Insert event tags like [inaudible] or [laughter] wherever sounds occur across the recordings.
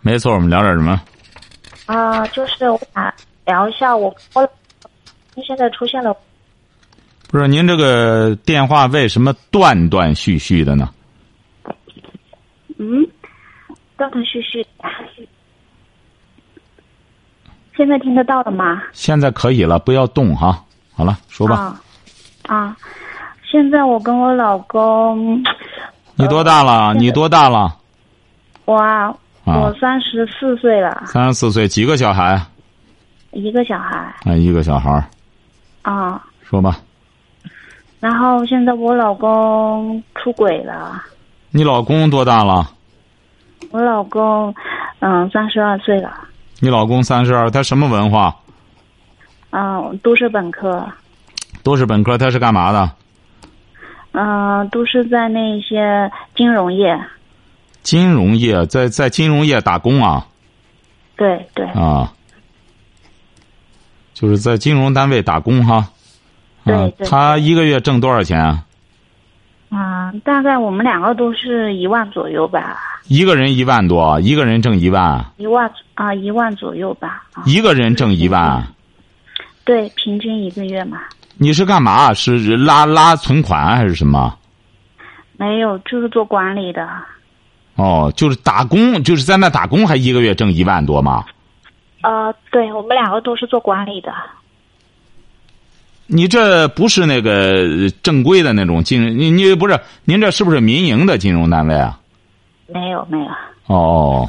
没错，我们聊点什么？啊、就是我想聊一下我我现在出现了不是您这个电话为什么断断续续的呢？嗯断断续续，现在听得到了吗？现在可以了，不要动哈。好了，说吧。啊啊，现在我跟我老公，你多大了？你多大了？我啊，啊我三十四岁了，三十四岁，几个小孩？一个小孩啊，一个小孩儿。啊。说吧。然后现在我老公出轨了，你老公多大了？我老公嗯三十二岁了，你老公三十二，他什么文化？嗯都是本科。都是本科，他是干嘛的？嗯、都是在那些金融业。金融业，在在金融业打工啊对对，啊，就是在金融单位打工哈。对啊，对他一个月挣多少钱啊？嗯、大概我们两个都是一万左右吧，一个人一万多，一个人挣一万，一万啊、一万左右吧。啊，一个人挣一万。对，平均一个月嘛。你是干嘛？是拉拉存款还是什么？没有，就是做管理的。哦，就是打工，就是在那打工，还一个月挣一万多吗？呃，对我们两个都是做管理的。你这不是那个正规的那种金融，你你不是您这是不是民营的金融单位啊？没有没有，哦，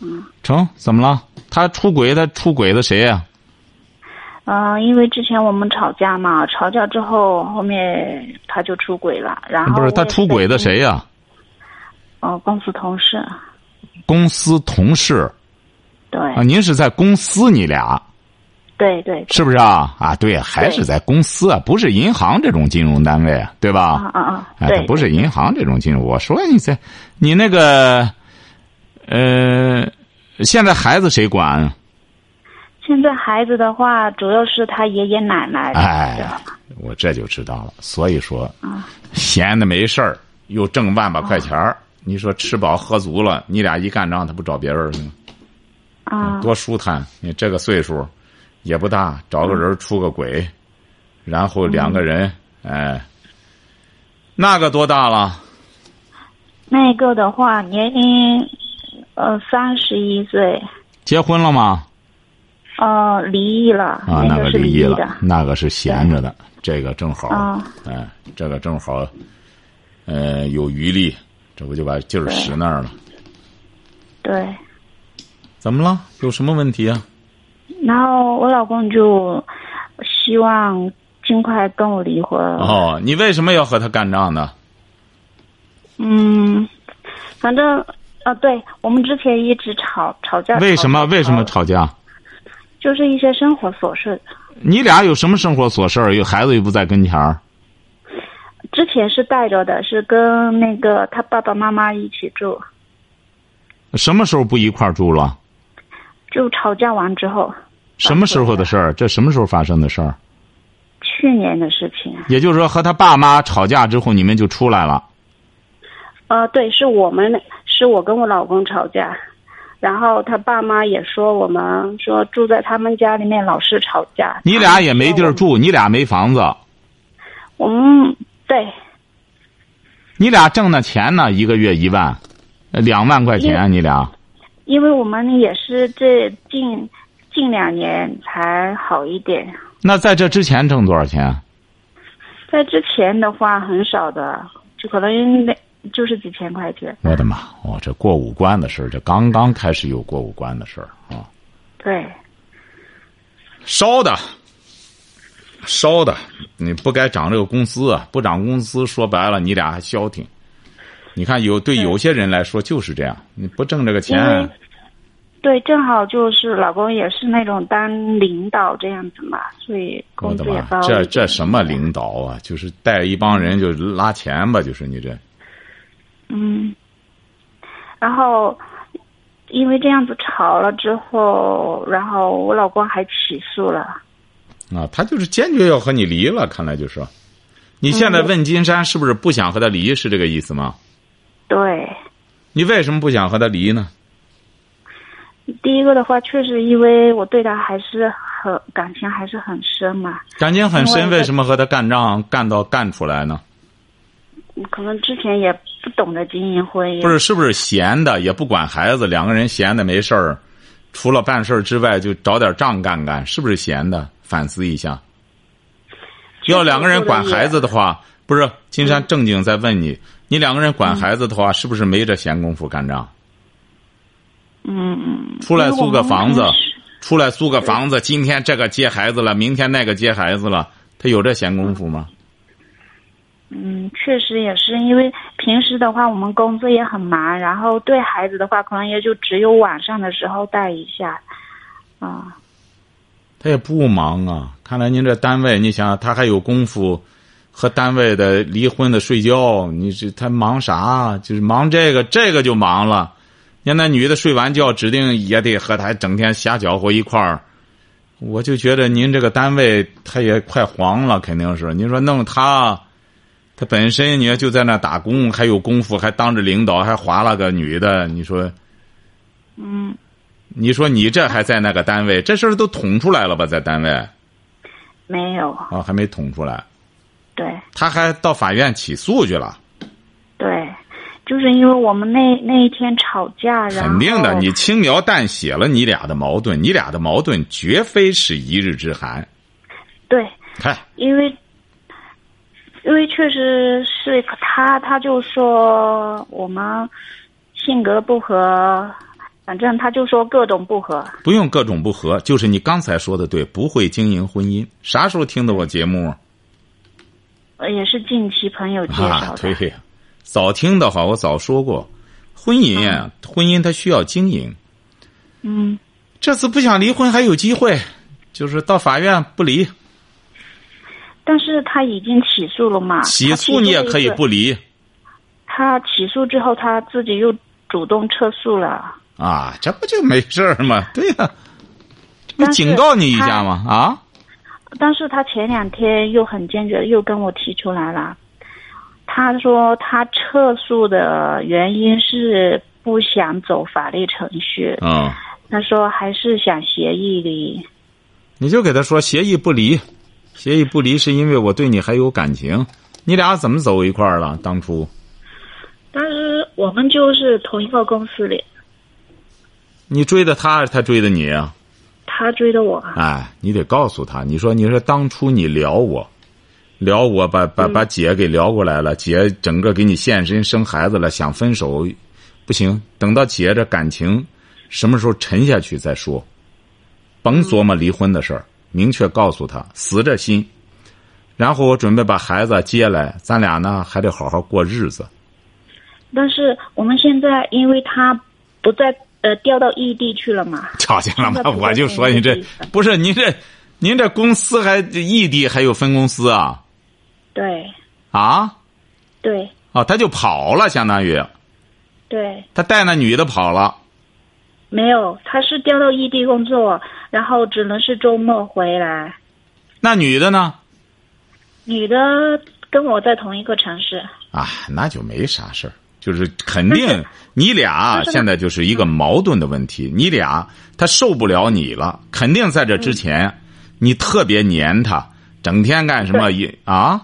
嗯，成，怎么了？他出轨，他出轨的谁呀、嗯、因为之前我们吵架嘛，吵架之后后面他就出轨了，然后不是他出轨的谁呀、呃，公司同事。公司同事对、啊？您是在公司，你俩对对是不是啊？啊，对，还是在公司啊，不是银行这种金融单位啊，对吧？啊啊啊！哎，对，不是银行这种金融。我说你这，你那个，呃，现在孩子谁管？啊现在孩子的话，主要是他爷爷奶奶的。哎我这就知道了。所以说，啊闲的没事儿，又挣万把块钱儿，你说吃饱喝足了，你俩一干仗，他不找别人了吗？啊多舒坦！你这个岁数也不大，找个人出个轨，然后两个人，哎，那个多大了？那个的话，年龄呃三十一岁，结婚了吗？呃离异了，啊，那个离异了，那个是闲着的，这个正好，啊哎，这个正好，呃，有余力，这不就把劲儿使那儿了？对。怎么了？有什么问题啊？然后我老公就希望尽快跟我离婚。哦，你为什么要和他干仗呢？嗯，反正啊，对我们之前一直吵吵架。为什么为什么？吵架？就是一些生活琐事。你俩有什么生活琐事儿？有孩子又不在跟前儿，之前是带着的，是跟那个他爸爸妈妈一起住，什么时候不一块儿住了？就吵架完之后。什么时候的事儿？这什么时候发生的事儿？去年的事情。也就是说，和他爸妈吵架之后，你们就出来了。呃，对，是我们，是我跟我老公吵架，然后他爸妈也说我们说住在他们家里面老是吵架。你俩也没地儿住，你俩没房子，我们对，你俩挣的钱呢？一个月一万，呃两万块钱，你俩。因为我们也是这近近两年才好一点，那在这之前挣多少钱？在之前的话很少的，就可能那就是几千块钱。我的妈！哦，这过五关的事儿，这刚刚开始有过五关的事儿啊。对，烧的，烧的，你不该涨这个工资啊！不涨工资，说白了，你俩还消停。你看有对对有些人来说就是这样，你不挣这个钱，对，正好就是老公也是那种当领导这样子嘛，所以工资也高。这这什么领导啊？就是带一帮人就拉钱吧，就是你这。嗯，然后因为这样子吵了之后，然后我老公还起诉了。啊，他就是坚决要和你离了，看来就是。你现在问金山是不是不想和他离，是这个意思吗？对，你为什么不想和他离呢？第一个的话，确实因为我对他还是很感情还是很深嘛，感情很深，为为什么和他干仗干到干出来呢？可能之前也不懂得经营婚姻。不是，是不是闲的也不管孩子，两个人闲的没事儿，除了办事儿之外就找点仗干干，是不是闲的？反思一下。要两个人管孩子的话，不是金山正经在问你，你两个人管孩子的话，是不是没这闲工夫干仗？嗯嗯。出来租个房子出来租个房子，今天这个接孩子了，明天那个接孩子了，他有这闲工夫吗？嗯，确实也是，因为平时的话我们工作也很忙，然后对孩子的话，可能也就只有晚上的时候带一下，啊、他也不忙啊。看来您这单位，你想他还有功夫和单位的离婚的睡觉，你这他忙啥？就是忙这个，这个就忙了。你看那女的睡完觉，指定也得和他整天瞎搅和一块儿。我就觉得您这个单位他也快黄了，肯定是。你说弄他，他本身你看就在那打工，还有功夫，还当着领导，还划拉个女的，你说。嗯，你说你这还在那个单位，这事儿都捅出来了吧？在单位没有，啊，还没捅出来，对他还到法院起诉去了。对，就是因为我们那那一天吵架，然后肯定的，你轻描淡写了你俩的矛盾，你俩的矛盾绝非是一日之寒。对，看，因为因为确实是他，他就说我们性格不合，反正他就说各种不合。不用各种不和，就是你刚才说的对，不会经营婚姻。啥时候听的我节目呃也是近期朋友介绍啊？的。对，早听的话我早说过，婚姻啊，婚姻它需要经营。嗯，这次不想离婚还有机会，就是到法院不离，但是他已经起诉了嘛？起诉你也可以不离他起诉之后，他自己又主动撤诉了。啊，这不就没事儿吗？[laughs] 对呀、这不警告你一下吗？啊，但是他前两天又很坚决，又跟我提出来了。他说他撤诉的原因是不想走法律程序。嗯，他说还是想协议离。你就给他说协议不离，协议不离是因为我对你还有感情。你俩怎么走一块儿了？当初但是我们就是同一个公司里，你追的他，还是他追的你啊？他追的我。哎，你得告诉他，你说你说当初你撩我，撩我把把把姐给撩过来了，姐整个给你现身生孩子了，想分手，不行，等到姐这感情什么时候沉下去再说，甭琢磨离婚的事儿，明确告诉他死着心，然后我准备把孩子接来，咱俩呢还得好好过日子。但是我们现在因为他不在呃调到异地去了嘛，瞧见了吗 [laughs] 我就说你这不是您这，您这公司还异地还有分公司啊？对啊？对哦，他就跑了，相当于对，他带那女的跑了。没有，他是调到异地工作，然后只能是周末回来。那女的呢？女的跟我在同一个城市，啊，那就没啥事儿，就是肯定你俩现在就是一个矛盾的问题，你俩他受不了你了，肯定在这之前，你特别黏他，整天干什么对也啊？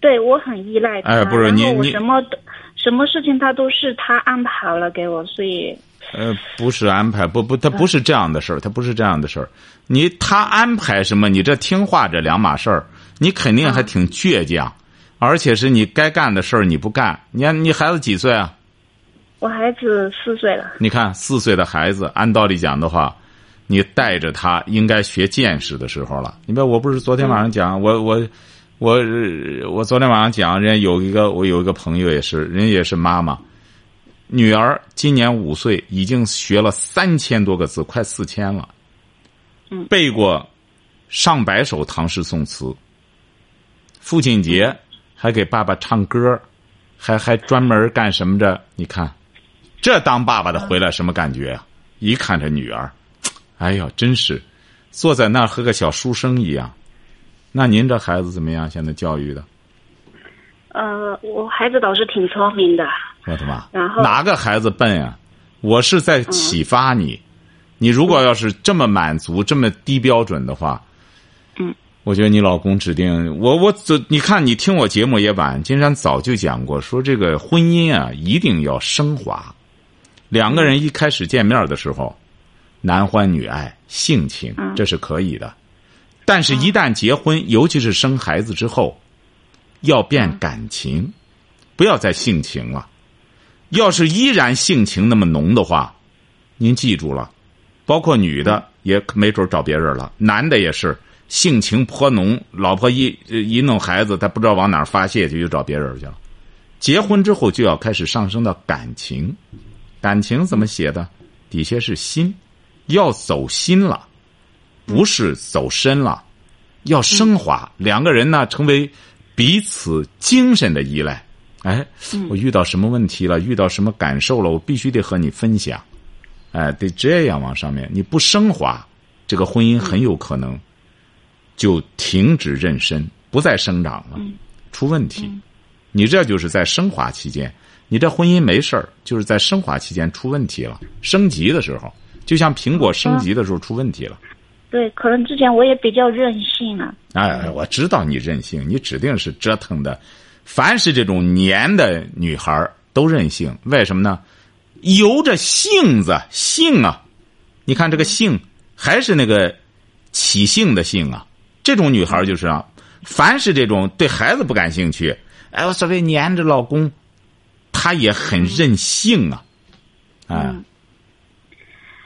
对我很依赖他。哎不是你你什么都什么事情他都是他安排好了给我，所以呃，不是安排，不不，他不是这样的事儿，他不是这样的事儿。你他安排什么，你这听话这两码事儿，你肯定还挺倔强，而且是你该干的事儿你不干。你看你孩子几岁啊？我孩子四岁了。你看四岁的孩子，按道理讲的话，你带着他应该学见识的时候了。你别，我不是昨天晚上讲，我我我呃我昨天晚上讲，人家有一个我有一个朋友也是，人家也是妈妈，女儿今年五岁，已经学了三千多个字，快四千了。嗯背过上百首唐诗宋词。父亲节还给爸爸唱歌，还还专门干什么着？你看，这当爸爸的回来什么感觉啊？一看这女儿，哎呦，真是坐在那儿和个小书生一样。那您这孩子怎么样？现在教育的？呃，我孩子倒是挺聪明的，我的妈！然后哪个孩子笨啊？我是在启发你。你如果要是这么满足、这么低标准的话，嗯，我觉得你老公指定我我走。你看，你听我节目也晚，金山早就讲过，说这个婚姻啊，一定要升华。两个人一开始见面的时候，男欢女爱，性情嗯。这是可以的，但是，一旦结婚，尤其是生孩子之后，要变感情，不要再性情了。要是依然性情那么浓的话，您记住了，包括女的也没准找别人了，男的也是性情颇浓，老婆一一弄孩子，他不知道往哪儿发泄去，就找别人去了。结婚之后就要开始上升到感情，感情怎么写的？底下是心，要走心了，不是走深了，要升华。两个人呢，成为彼此精神的依赖。哎，我遇到什么问题了？遇到什么感受了？我必须得和你分享。哎，得这样往上面，你不升华，这个婚姻很有可能就停止妊娠，不再生长了，出问题。你这就是在升华期间，你这婚姻没事儿，就是在升华期间出问题了。升级的时候，就像苹果升级的时候出问题了。对，可能之前我也比较任性啊。哎，我知道你任性，你指定是折腾的。凡是这种黏的女孩儿都任性，为什么呢？由着性子，性啊，你看这个性还是那个起性的性啊。这种女孩儿就是啊，凡是这种对孩子不感兴趣，哎，我所谓黏着老公，他也很任性啊，哎。嗯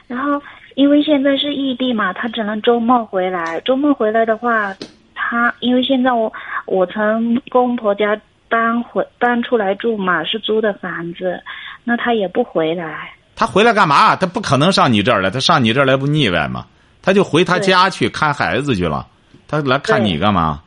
然后因为现在是异地嘛，他只能周末回来。周末回来的话，他因为现在我我从公婆家搬回搬出来住嘛，是租的房子，那他也不回来。他回来干嘛？他不可能上你这儿来，他上你这儿来不腻歪吗？他就回他家去看孩子去了。他来看你干嘛？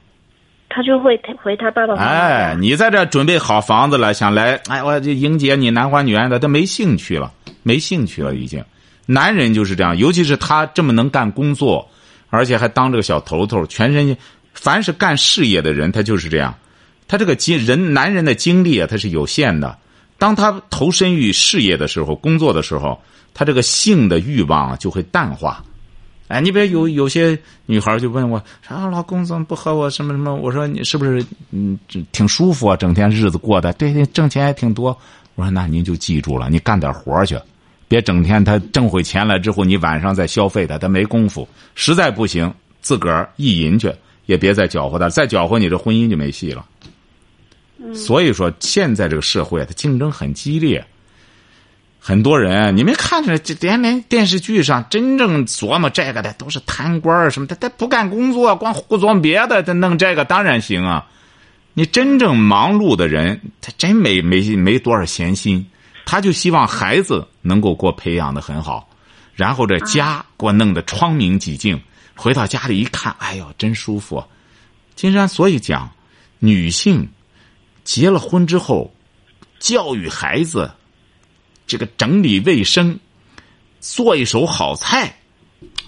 他就会回他爸爸妈妈。哎，你在这准备好房子了，想来，哎，我就迎接你男欢女爱的，他没兴趣了，没兴趣了，已经。男人就是这样，尤其是他这么能干工作，而且还当这个小头头，全身，凡是干事业的人，他就是这样。他这个精人，男人的精力啊，他是有限的。当他投身于事业的时候，工作的时候，他这个性的欲望啊就会淡化。哎，你别有有些女孩就问我，啊，老公怎么不和我什么什么？我说你是不是嗯挺舒服啊？整天日子过的，对对，挣钱也挺多。我说那您就记住了，你干点活去，别整天他挣回钱来之后，你晚上再消费他，他没功夫。实在不行，自个儿意淫去，也别再搅和他，再搅和你这婚姻就没戏了。所以说，现在这个社会它竞争很激烈。很多人，你没看着这连连电视剧上真正琢磨这个的都是贪官儿什么的，他不干工作，光胡琢磨别的，他弄这个当然行啊。你真正忙碌的人，他真没没没多少闲心，他就希望孩子能够给我培养的很好，然后这家给我弄得窗明几净，回到家里一看，哎呦，真舒服。金山所以讲，女性结了婚之后，教育孩子。这个整理卫生，做一手好菜，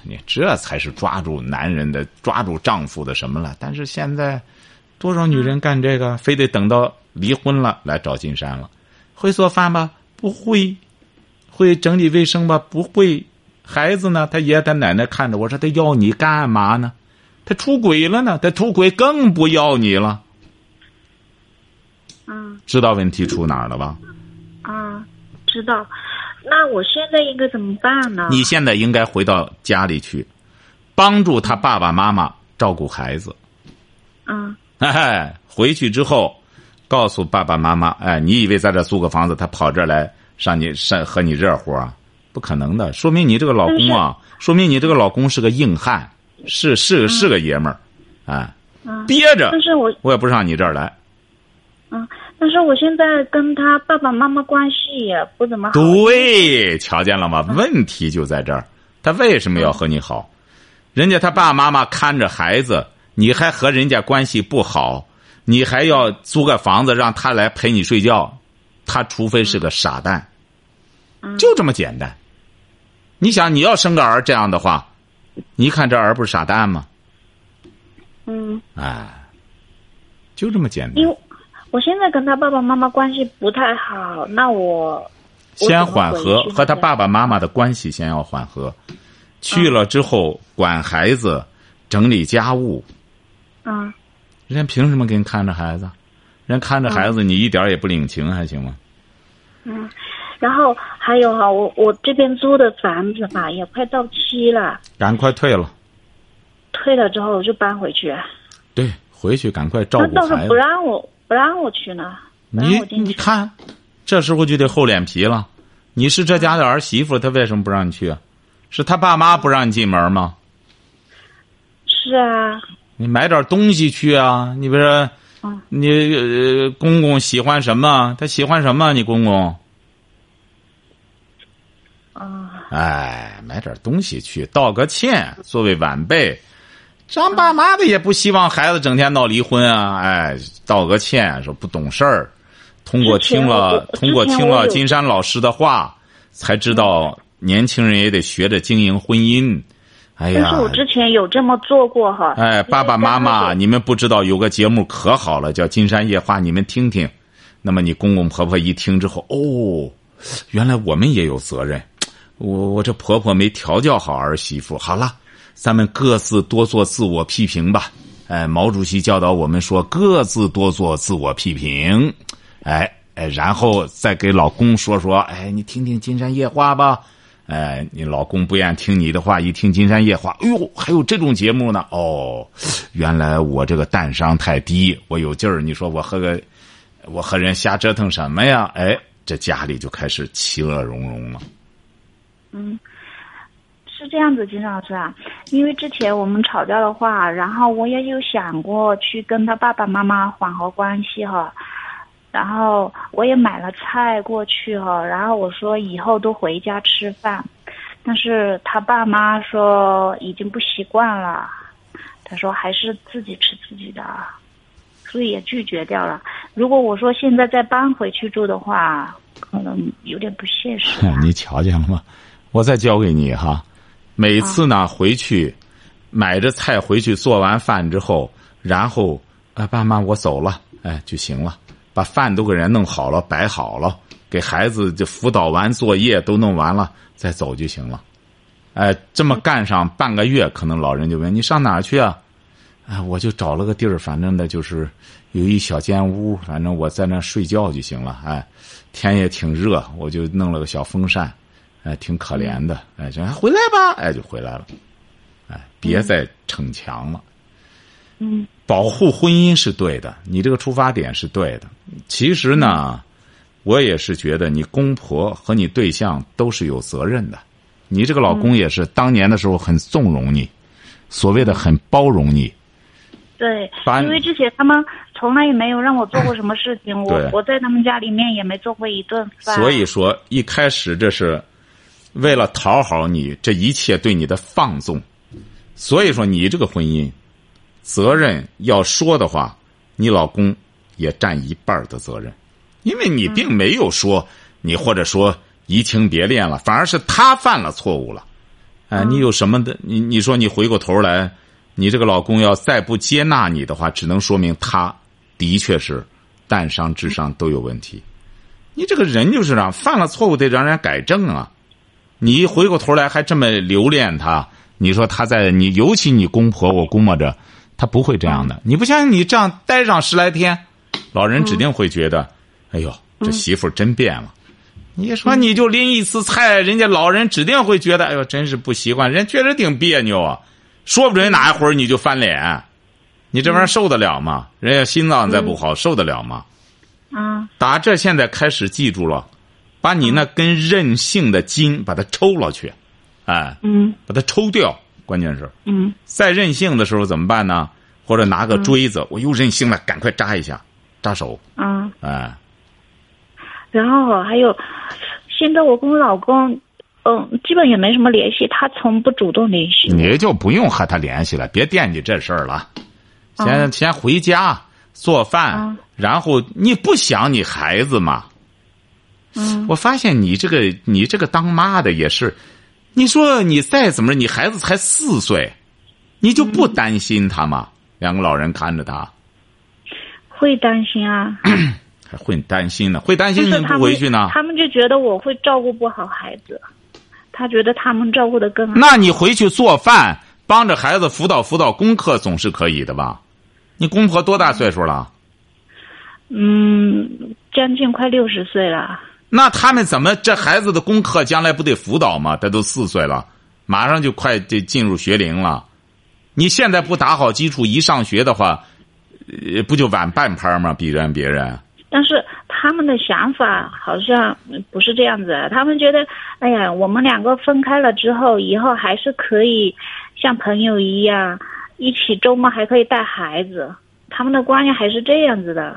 你这才是抓住男人的、抓住丈夫的什么了？但是现在，多少女人干这个，非得等到离婚了来找金山了。会做饭吗？不会。会整理卫生吧？不会。孩子呢？他爷爷他奶奶看着我说：“他要你干嘛呢？他出轨了呢？他出轨更不要你了。”嗯。知道问题出哪儿了吧？啊。知道，那我现在应该怎么办呢？你现在应该回到家里去，帮助他爸爸妈妈照顾孩子。嗯。哎，回去之后，告诉爸爸妈妈，哎，你以为在这租个房子，他跑这儿来上你上和你热乎啊？不可能的，说明你这个老公啊，说明你这个老公是个硬汉，是是是个爷们儿，哎，嗯、憋着。但是我我也不上你这儿来。嗯，但是我现在跟他爸爸妈妈关系也不怎么好。对，瞧见了吗？问题就在这儿，他为什么要和你好？人家他爸爸妈妈看着孩子，你还和人家关系不好，你还要租个房子让他来陪你睡觉，他除非是个傻蛋，就这么简单。你想，你要生个儿这样的话，你看这儿不是傻蛋吗？嗯，哎，就这么简单。因为我现在跟他爸爸妈妈关系不太好，那我我先缓和，和他爸爸妈妈的关系先要缓和。去了之后，管孩子，整理家务，嗯人家凭什么给你看着孩子？人家看着孩子，你一点儿也不领情，还行吗？嗯，然后还有哈，我我这边租的房子吧也快到期了，赶快退了，退了之后我就搬回去，对，回去赶快照他倒是不顾孩子。让我不让我去呢，你。你看，这时候就得厚脸皮了。你是这家的儿媳妇，他为什么不让你去啊？是他爸妈不让你进门吗？是啊，你买点东西去啊！你比如说，嗯你呃公公喜欢什么？他喜欢什么？你公公？嗯哎，买点东西去道个歉，作为晚辈，张爸妈的也不希望孩子整天闹离婚啊！哎，道个歉，说不懂事儿。通过听了通过听了金山老师的话，才知道年轻人也得学着经营婚姻。哎呀但是，我之前有这么做过哈。哎，爸爸妈妈，你你们不知道有个节目可好了，叫《金山夜话》，你们听听。那么你公公婆婆一听之后，哦，原来我们也有责任。我我这婆婆没调教好儿媳妇，好了，咱们各自多做自我批评吧。哎，毛主席教导我们说，各自多做自我批评。哎哎，然后再给老公说说，哎，你听听《金山夜话》吧。哎，你老公不愿听你的话，一听《金山夜话》，哎呦，还有这种节目呢！哦，原来我这个蛋商太低，我有劲儿。你说我和个，我和人瞎折腾什么呀？哎，这家里就开始其乐融融了。嗯是这样子，金老师啊，因为之前我们吵架的话，然后我也有想过去跟他爸爸妈妈缓和关系哈，然后我也买了菜过去哈，然后我说以后都回家吃饭，但是他爸妈说已经不习惯了，他说还是自己吃自己的，所以也拒绝掉了。如果我说现在再搬回去住的话，可能有点不现实。[laughs] 你瞧见了吗？我再教给你哈，每次呢回去买着菜回去做完饭之后，然后啊爸妈我走了，哎就行了，把饭都给人弄好了摆好了，给孩子就辅导完作业都弄完了，再走就行了。哎，这么干上半个月，可能老人就问你上哪儿去啊？哎，我就找了个地儿，反正呢就是有一小间屋，反正我在那睡觉就行了。哎，天也挺热，我就弄了个小风扇，哎，挺可怜的。哎，就回来吧，哎，就回来了。哎，别再逞强了。嗯保护婚姻是对的，你这个出发点是对的。其实呢，我也是觉得你公婆和你对象都是有责任的。你这个老公也是当年的时候很纵容你，所谓的很包容你。对因为之前他们从来也没有让我做过什么事情，我我在他们家里面也没做过一顿饭。所以说，一开始这是为了讨好你，这一切对你的放纵。所以说，你这个婚姻责任要说的话，你老公也占一半的责任，因为你并没有说你或者说移情别恋了，反而是他犯了错误了。哎，你有什么的？你你说你回过头来，你这个老公要再不接纳你的话，只能说明他的确是蛋伤智商都有问题。你这个人就是这样，犯了错误得让人改正啊！你一回过头来还这么留恋他，你说他在你，尤其你公婆，我估摸着他不会这样的。你不相信你这样待上十来天，老人指定会觉得，哎呦，这媳妇真变了。你说你就拎一次菜，人家老人指定会觉得，哎呦，真是不习惯，人确实挺别扭啊。说不准哪一会儿你就翻脸，你这玩意儿受得了吗？人家心脏再不好，受得了吗？啊打这现在开始记住了，把你那根任性的筋把它抽了去，哎，嗯把它抽掉。关键是嗯再任性的时候怎么办呢？或者拿个锥子，我又任性了，赶快扎一下，扎手，嗯哎，然后还有，现在我跟我老公，嗯，基本也没什么联系，他从不主动联系我。你就不用和他联系了，别惦记这事儿了。先、嗯先回家做饭，嗯然后你不想你孩子吗？嗯我发现你这个你这个当妈的也是，你说你再怎么着，你孩子才四岁，你就不担心他吗？两个老人看着他，会担心啊，还 [clears throat] 会担心呢，会担心你不回去呢？他们就觉得我会照顾不好孩子，他觉得他们照顾的更好。那你回去做饭，帮着孩子辅导辅导功课，总是可以的吧？你公婆多大岁数了？嗯，将近快六十岁了。那他们怎么这孩子的功课将来不得辅导吗？他都四岁了，马上就快就进入学龄了。你现在不打好基础，一上学的话，呃，不就晚半拍吗？比人别人。但是他们的想法好像不是这样子，他们觉得，哎呀，我们两个分开了之后，以后还是可以像朋友一样，一起周末还可以带孩子，他们的观念还是这样子的。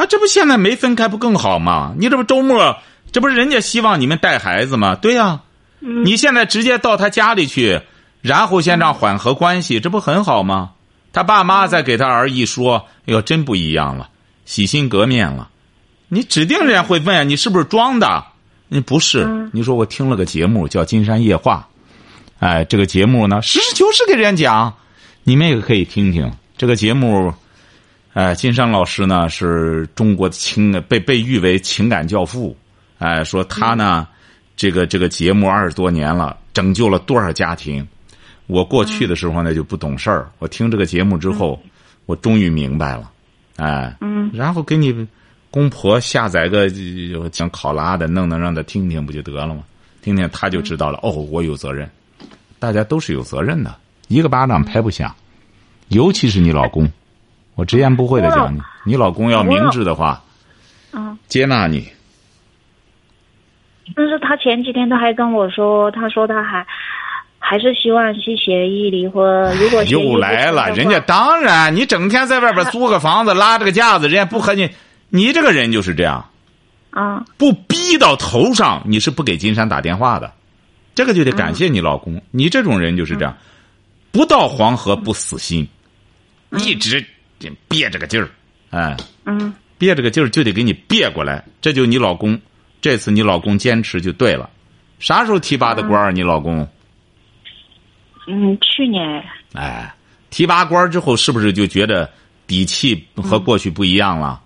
啊，这不现在没分开不更好吗？你这不周末，这不是人家希望你们带孩子吗？对呀、嗯你现在直接到他家里去，然后先让缓和关系，这不很好吗？他爸妈再给他儿一说，哎呦，真不一样了，洗心革面了。你指定人家会问你是不是装的？你不是，嗯你说我听了个节目叫《金山夜话》，哎，这个节目呢，实事求是给人家讲，你们也可以听听这个节目。哎，金山老师呢是中国的情被被誉为情感教父，哎，说他呢，这个这个节目二十多年了，拯救了多少家庭。我过去的时候呢就不懂事儿，我听这个节目之后，我终于明白了，哎，嗯。然后给你公婆下载个呃讲考拉的，弄弄让他听听不就得了吗？听听他就知道了，哦，我有责任，大家都是有责任的，一个巴掌拍不响，尤其是你老公。我直言不讳的讲你，你老公要明智的话，嗯，接纳你。但是他前几天他还跟我说，他说他还还是希望去协议离婚。如果又来了，人家当然，你整天在外边 [laughs] 租个房子，拉着个架子，人家不和你，你这个人就是这样，啊不逼到头上，你是不给金山打电话的，这个就得感谢你老公。你这种人就是这样，不到黄河不死心，一直憋着个劲儿，哎，嗯憋着个劲儿就得给你憋过来，这就你老公，这次你老公坚持就对了。啥时候提拔的官儿？你老公？嗯，去年哎，提拔官儿之后，是不是就觉得底气和过去不一样了？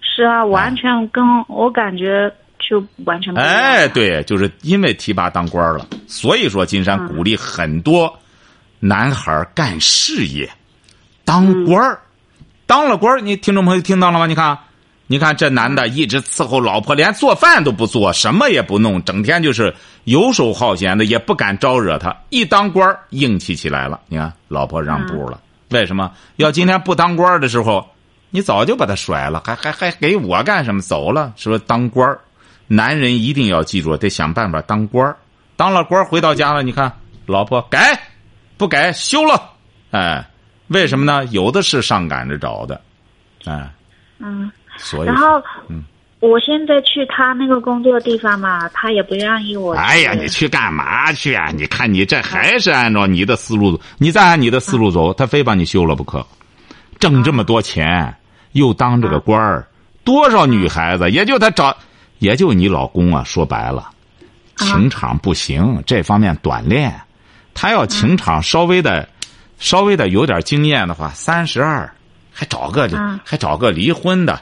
是啊，完全跟我感觉就完全不一样。哎，，对，就是因为提拔当官儿了，所以说金山鼓励很多男孩儿干事业，当官儿，当了官儿，你听众朋友听到了吗？你看，你看这男的一直伺候老婆，连做饭都不做，什么也不弄，整天就是游手好闲的，也不敢招惹他。一当官儿，硬气起来了。你看，老婆让步了，为什么？要今天不当官儿的时候，你早就把他甩了，还还还给我干什么？走了，是不是当官儿。男人一定要记住，得想办法当官儿。当了官儿回到家了，你看老婆改，不改休了。哎，为什么呢？有的是上赶着找的，哎，嗯，所以然后嗯我现在去他那个工作的地方嘛，他也不愿意我去。哎呀，你去干嘛去啊？你看你这还是按照你的思路走，你再按你的思路走，他非把你休了不可。挣这么多钱，又当这个官儿，多少女孩子，也就他找，也就你老公啊。说白了，情场不行，这方面短练。他要情场稍微的、稍微的有点经验的话，三十二，还找个嗯还找个离婚的，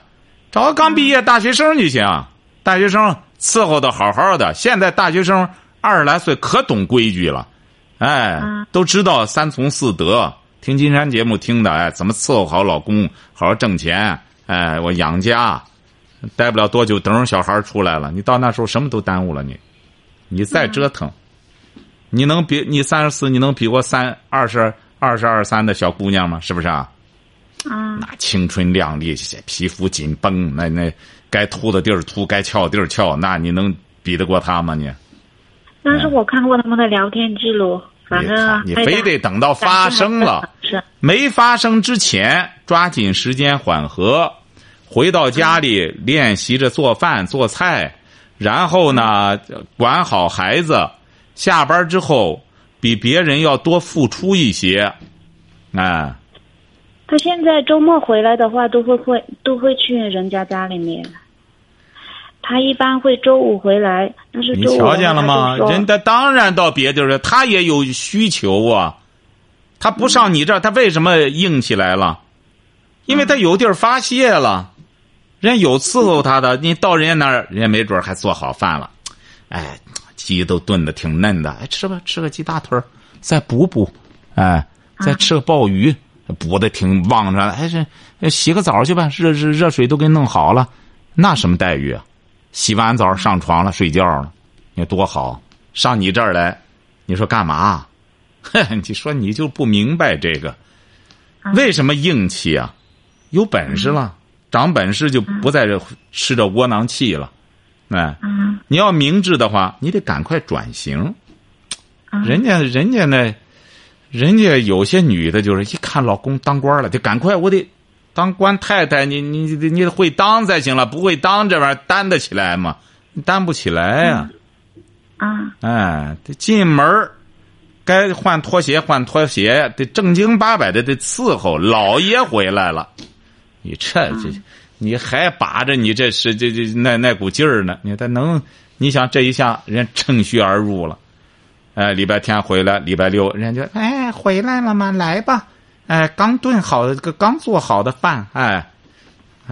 找个刚毕业大学生就行。大学生伺候的好好的，现在大学生二十来岁可懂规矩了，哎嗯，都知道三从四德。听金山节目听的，哎，怎么伺候好老公，好好挣钱，哎，我养家，待不了多久，等着小孩出来了，你到那时候什么都耽误了你，你再折腾，你能比你三十四，你能比过三二十二十二三的小姑娘吗？是不是啊？嗯那青春靓丽，皮肤紧绷，那那该秃的地儿秃，该翘的地儿翘，那你能比得过她吗？你但是我看过他们的聊天记录，反正你你非得等到发生了，是没发生之前，抓紧时间缓和，回到家里练习着做饭做菜，然后呢管好孩子，下班之后比别人要多付出一些，哎。他现在周末回来的话，都会会都会去人家家里面。他一般会周五回来，但是你瞧见了吗？人家当然到别地儿了，他也有需求啊。他不上你这儿，他为什么硬起来了？因为他有地儿发泄了。人家有伺候他的，你到人家那儿，人家没准还做好饭了。哎，鸡都炖的挺嫩的，哎，吃吧，吃个鸡大腿再补补，哎，再吃个鲍鱼。补的挺旺着，还是洗个澡去吧，热热热水都给弄好了，那什么待遇啊？洗完澡上床了，睡觉了，你多好。上你这儿来，你说干嘛？[laughs] 你说你就不明白这个，为什么硬气啊？有本事了，长本事就不在这吃着窝囊气了。哎，你要明智的话，你得赶快转型。人家人家那。人家有些女的，就是一看老公当官了，得赶快，我得当官太太。你你你你会当才行了，不会当这玩意儿担得起来吗？你担不起来呀。啊。哎，得进门该换拖鞋换拖鞋，得正经八百的得伺候。老爷回来了，你这这你还把着你这是这这那那股劲儿呢？你他能？你想这一下人趁虚而入了。哎，礼拜天回来，礼拜六人家就哎回来了吗？来吧，哎，刚炖好的个刚做好的饭，哎，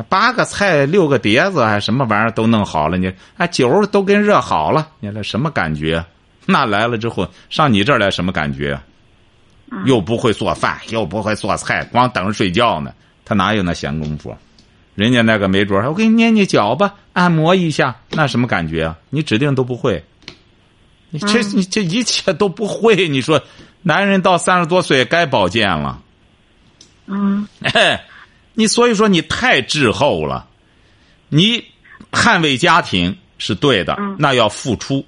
八个菜六个碟子，还什么玩意儿都弄好了，你哎酒都给热好了，你那什么感觉？那来了之后上你这儿来什么感觉？又不会做饭，又不会做菜，光等着睡觉呢。他哪有那闲工夫？人家那个没准我给你捏捏脚吧，按摩一下，那什么感觉啊？你指定都不会。你这你这一切都不会，你说，男人到三十多岁该保健了。嗯。哎，你所以说你太滞后了，你捍卫家庭是对的，那要付出。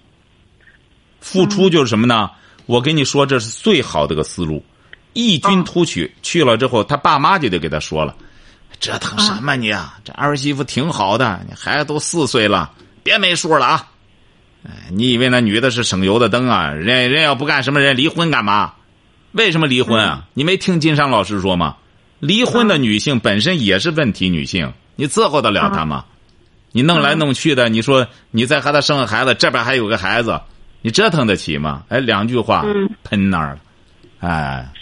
付出就是什么呢？我跟你说，这是最好的个思路。异军突起去了之后，他爸妈就得给他说了：“折腾什么你啊？这儿媳妇挺好的，你孩子都四岁了，别没数了啊。”哎，你以为那女的是省油的灯啊？人人要不干什么，人离婚干嘛？为什么离婚啊？你没听金山老师说吗？离婚的女性本身也是问题女性，你伺候得了她吗？你弄来弄去的，你说你再和她生个孩子，这边还有个孩子，你折腾得起吗？哎，两句话喷那儿了，哎。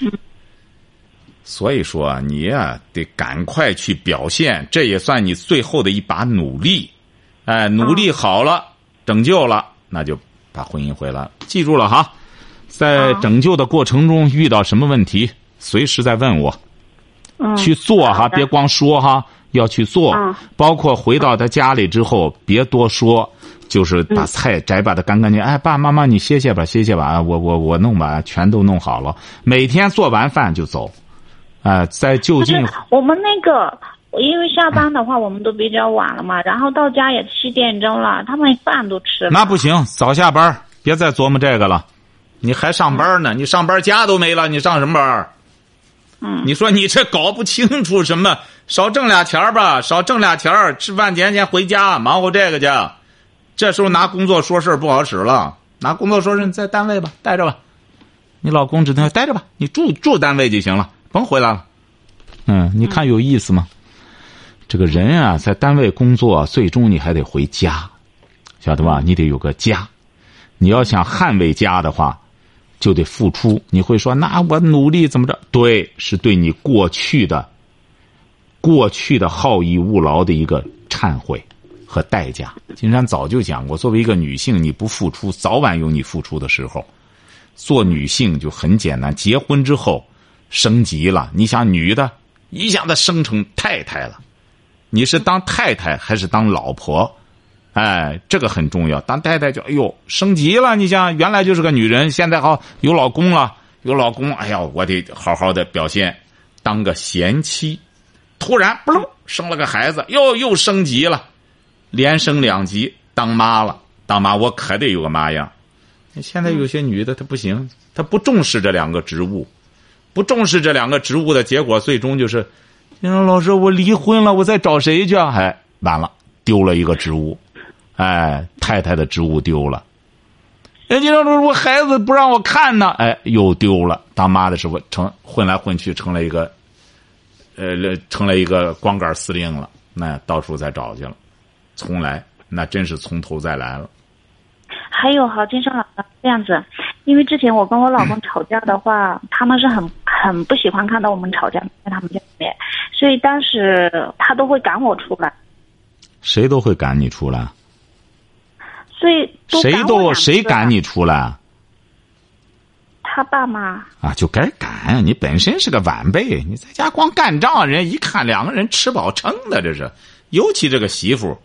所以说你呀，得赶快去表现，这也算你最后的一把努力。哎，努力好了，拯救了。那就把婚姻回来了，记住了哈，在拯救的过程中遇到什么问题，随时再问我，去做哈，别光说哈，要去做，包括回到他家里之后，别多说，就是把菜摘把它干干净。哎，爸爸妈妈你歇歇吧，歇歇吧，我我我弄吧，全都弄好了。每天做完饭就走，啊，在就近。我们那个。因为下班的话，我们都比较晚了嘛，然后到家也七点钟了，他们饭都吃了。那不行，早下班，别再琢磨这个了。你还上班呢？你上班家都没了，你上什么班？嗯。你说你这搞不清楚什么？少挣俩钱吧，少挣俩钱吃饭前先回家忙活这个去。这时候拿工作说事不好使了，拿工作说事你在单位吧，待着吧。你老公只能待着吧，你住住单位就行了，甭回来了。嗯，你看有意思吗？这个人啊，在单位工作，最终你还得回家，晓得吧？你得有个家。你要想捍卫家的话，就得付出。你会说，那我努力怎么着？对，是对你过去的、过去的好逸恶劳的一个忏悔和代价。金山早就讲过，作为一个女性，你不付出，早晚有你付出的时候。做女性就很简单，结婚之后升级了。你想，女的一下子升成太太了。你是当太太还是当老婆？哎，这个很重要。当太太就哎呦升级了。你想原来就是个女人，现在好有老公了，有老公，哎呀，我得好好的表现，当个贤妻。突然不喽生了个孩子，又又升级了，连升两级当妈了。当妈我可得有个妈样。现在有些女的她不行，她不重视这两个职务，不重视这两个职务的结果，最终就是。你说老师，我离婚了，我再找谁去？哎，完了，丢了一个职务，哎，太太的职务丢了。哎，你说，我孩子不让我看呢，哎，又丢了。当妈的时候成混来混去，成了一个，呃，成了一个光杆司令了。那到处再找去了，从来，那真是从头再来了。还有哈，金生老师这样子，因为之前我跟我老公吵架的话，他们是很很不喜欢看到我们吵架，在他们家里面，所以当时他都会赶我出来。谁都会赶你出来。所以谁都谁赶你出来？他爸妈啊，就该赶。你本身是个晚辈，你在家光干仗，人一看两个人吃饱撑的，这是。尤其这个媳妇，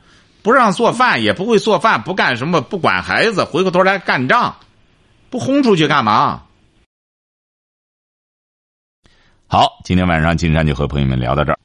不让做饭，也不会做饭，不干什么，不管孩子，回过头来干仗，不轰出去干嘛？好，今天晚上金山就和朋友们聊到这儿。